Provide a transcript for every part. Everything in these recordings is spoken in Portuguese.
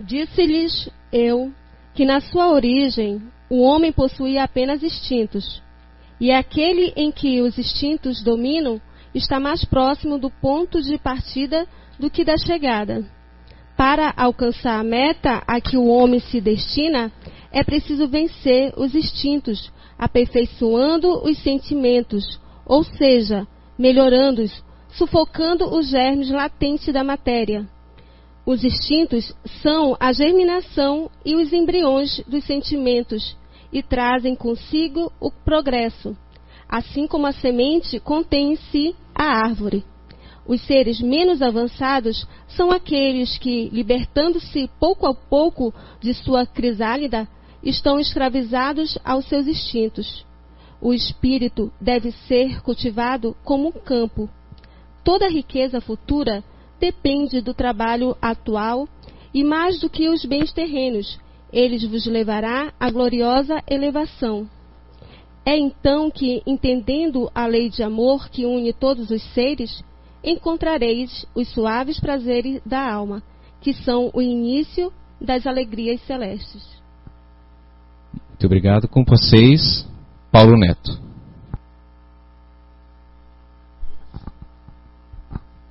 Disse-lhes eu que na sua origem o homem possuía apenas instintos, e aquele em que os instintos dominam está mais próximo do ponto de partida do que da chegada. Para alcançar a meta a que o homem se destina, é preciso vencer os instintos, aperfeiçoando os sentimentos, ou seja, melhorando-os, sufocando os germes latentes da matéria. Os instintos são a germinação e os embriões dos sentimentos e trazem consigo o progresso, assim como a semente contém em si a árvore. Os seres menos avançados são aqueles que, libertando-se pouco a pouco de sua crisálida, estão escravizados aos seus instintos. O espírito deve ser cultivado como um campo. Toda riqueza futura depende do trabalho atual e mais do que os bens terrenos, eles vos levará à gloriosa elevação. É então que, entendendo a lei de amor que une todos os seres, encontrareis os suaves prazeres da alma, que são o início das alegrias celestes. Muito obrigado. Com vocês, Paulo Neto.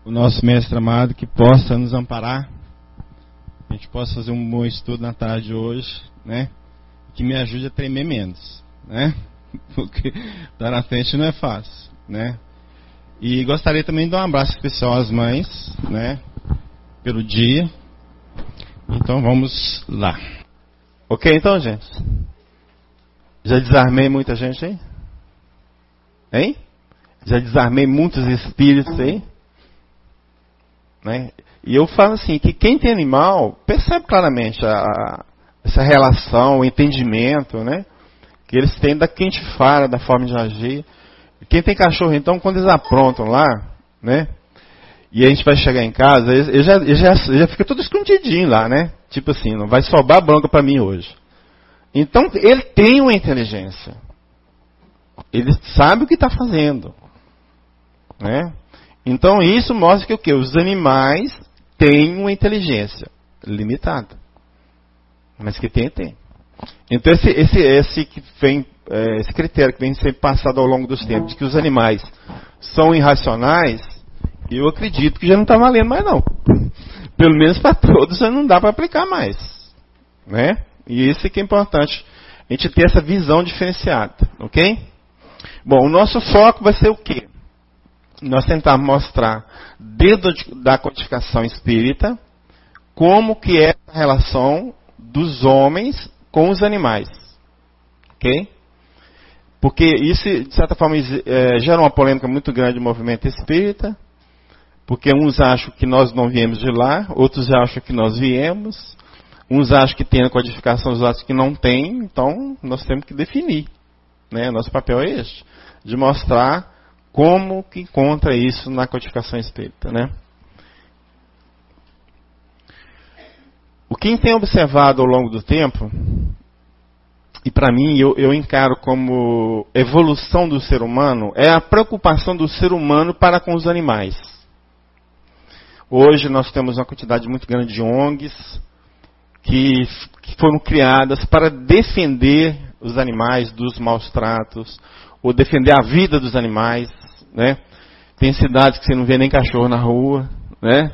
O nosso mestre amado que possa nos amparar, a gente possa fazer um bom estudo na tarde de hoje, né? Que me ajude a tremer menos, né? Porque estar na frente não é fácil, né? E gostaria também de dar um abraço especial às mães, né? Pelo dia. Então vamos lá. Ok, então, gente? Já desarmei muita gente aí? Hein? Já desarmei muitos espíritos aí? Né? E eu falo assim, que quem tem animal percebe claramente a, a, essa relação, o entendimento, né? Que eles têm da quem te fala, da forma de agir. Quem tem cachorro, então, quando eles aprontam lá, né? E a gente vai chegar em casa, ele já, ele já, ele já fica tudo escondidinho lá, né? Tipo assim, não vai sobrar bronca para mim hoje. Então, ele tem uma inteligência. Ele sabe o que está fazendo. Né? Então, isso mostra que o que? Os animais têm uma inteligência limitada. Mas que tem, tem. Então, esse, esse, esse que vem é, esse critério que vem sendo passado ao longo dos tempos, de que os animais são irracionais, eu acredito que já não está valendo mais não. Pelo menos para todos já não dá para aplicar mais. Né? E isso é que é importante, a gente ter essa visão diferenciada, ok? Bom, o nosso foco vai ser o quê? Nós tentar mostrar, dentro da codificação espírita, como que é a relação dos homens com os animais. Ok? Porque isso, de certa forma, é, gera uma polêmica muito grande no movimento espírita, porque uns acham que nós não viemos de lá, outros acham que nós viemos, uns acham que tem a codificação, outros acham que não tem, então nós temos que definir. Né? Nosso papel é este, de mostrar como que encontra isso na codificação espírita. Né? O que tem observado ao longo do tempo e para mim eu, eu, encaro como evolução do ser humano é a preocupação do ser humano para com os animais. Hoje nós temos uma quantidade muito grande de ONGs que, que foram criadas para defender os animais dos maus tratos ou defender a vida dos animais, né? Tem cidades que você não vê nem cachorro na rua, né?